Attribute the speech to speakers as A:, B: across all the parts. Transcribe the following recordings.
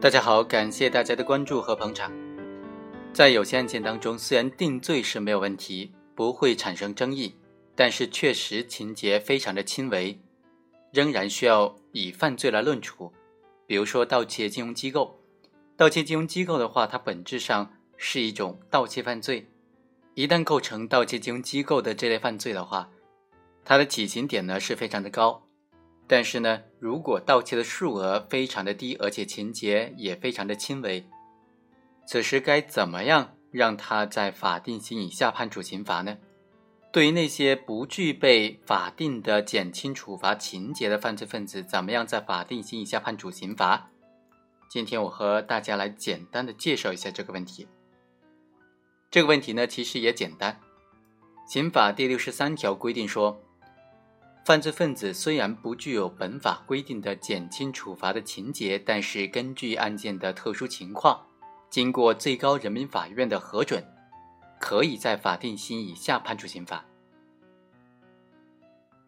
A: 大家好，感谢大家的关注和捧场。在有些案件当中，虽然定罪是没有问题，不会产生争议，但是确实情节非常的轻微，仍然需要以犯罪来论处。比如说盗窃金融机构，盗窃金融机构的话，它本质上是一种盗窃犯罪。一旦构成盗窃金融机构的这类犯罪的话，它的起刑点呢是非常的高。但是呢，如果盗窃的数额非常的低，而且情节也非常的轻微，此时该怎么样让他在法定刑以下判处刑罚呢？对于那些不具备法定的减轻处罚情节的犯罪分子，怎么样在法定刑以下判处刑罚？今天我和大家来简单的介绍一下这个问题。这个问题呢，其实也简单，刑法第六十三条规定说。犯罪分子虽然不具有本法规定的减轻处罚的情节，但是根据案件的特殊情况，经过最高人民法院的核准，可以在法定刑以下判处刑罚。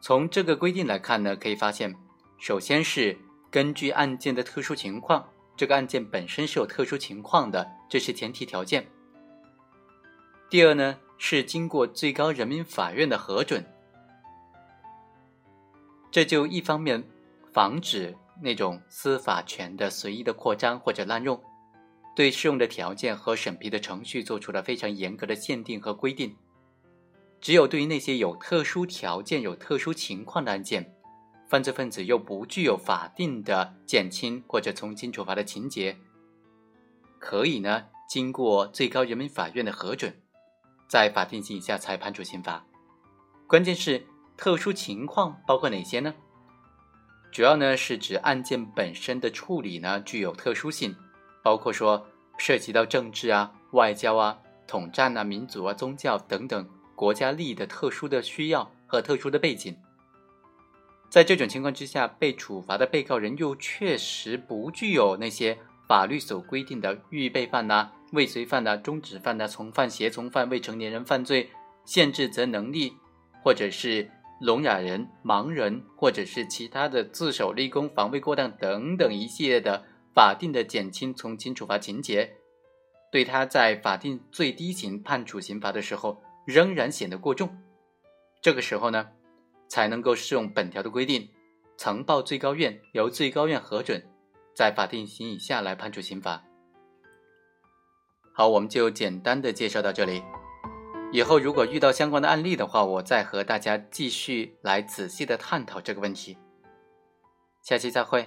A: 从这个规定来看呢，可以发现，首先是根据案件的特殊情况，这个案件本身是有特殊情况的，这是前提条件。第二呢，是经过最高人民法院的核准。这就一方面防止那种司法权的随意的扩张或者滥用，对适用的条件和审批的程序做出了非常严格的限定和规定。只有对于那些有特殊条件、有特殊情况的案件，犯罪分子又不具有法定的减轻或者从轻处罚的情节，可以呢经过最高人民法院的核准，在法定刑以下才判处刑罚。关键是。特殊情况包括哪些呢？主要呢是指案件本身的处理呢具有特殊性，包括说涉及到政治啊、外交啊、统战啊、民族啊、宗教等等国家利益的特殊的需要和特殊的背景。在这种情况之下，被处罚的被告人又确实不具有那些法律所规定的预备犯呐、未遂犯呐、中止犯呐、从犯、胁从犯、未成年人犯罪、限制责能力，或者是。聋哑人、盲人，或者是其他的自首立功、防卫过当等等一系列的法定的减轻从轻处罚情节，对他在法定最低刑判处刑罚的时候，仍然显得过重。这个时候呢，才能够适用本条的规定，呈报最高院，由最高院核准，在法定刑以下来判处刑罚。好，我们就简单的介绍到这里。以后如果遇到相关的案例的话，我再和大家继续来仔细的探讨这个问题。下期再会。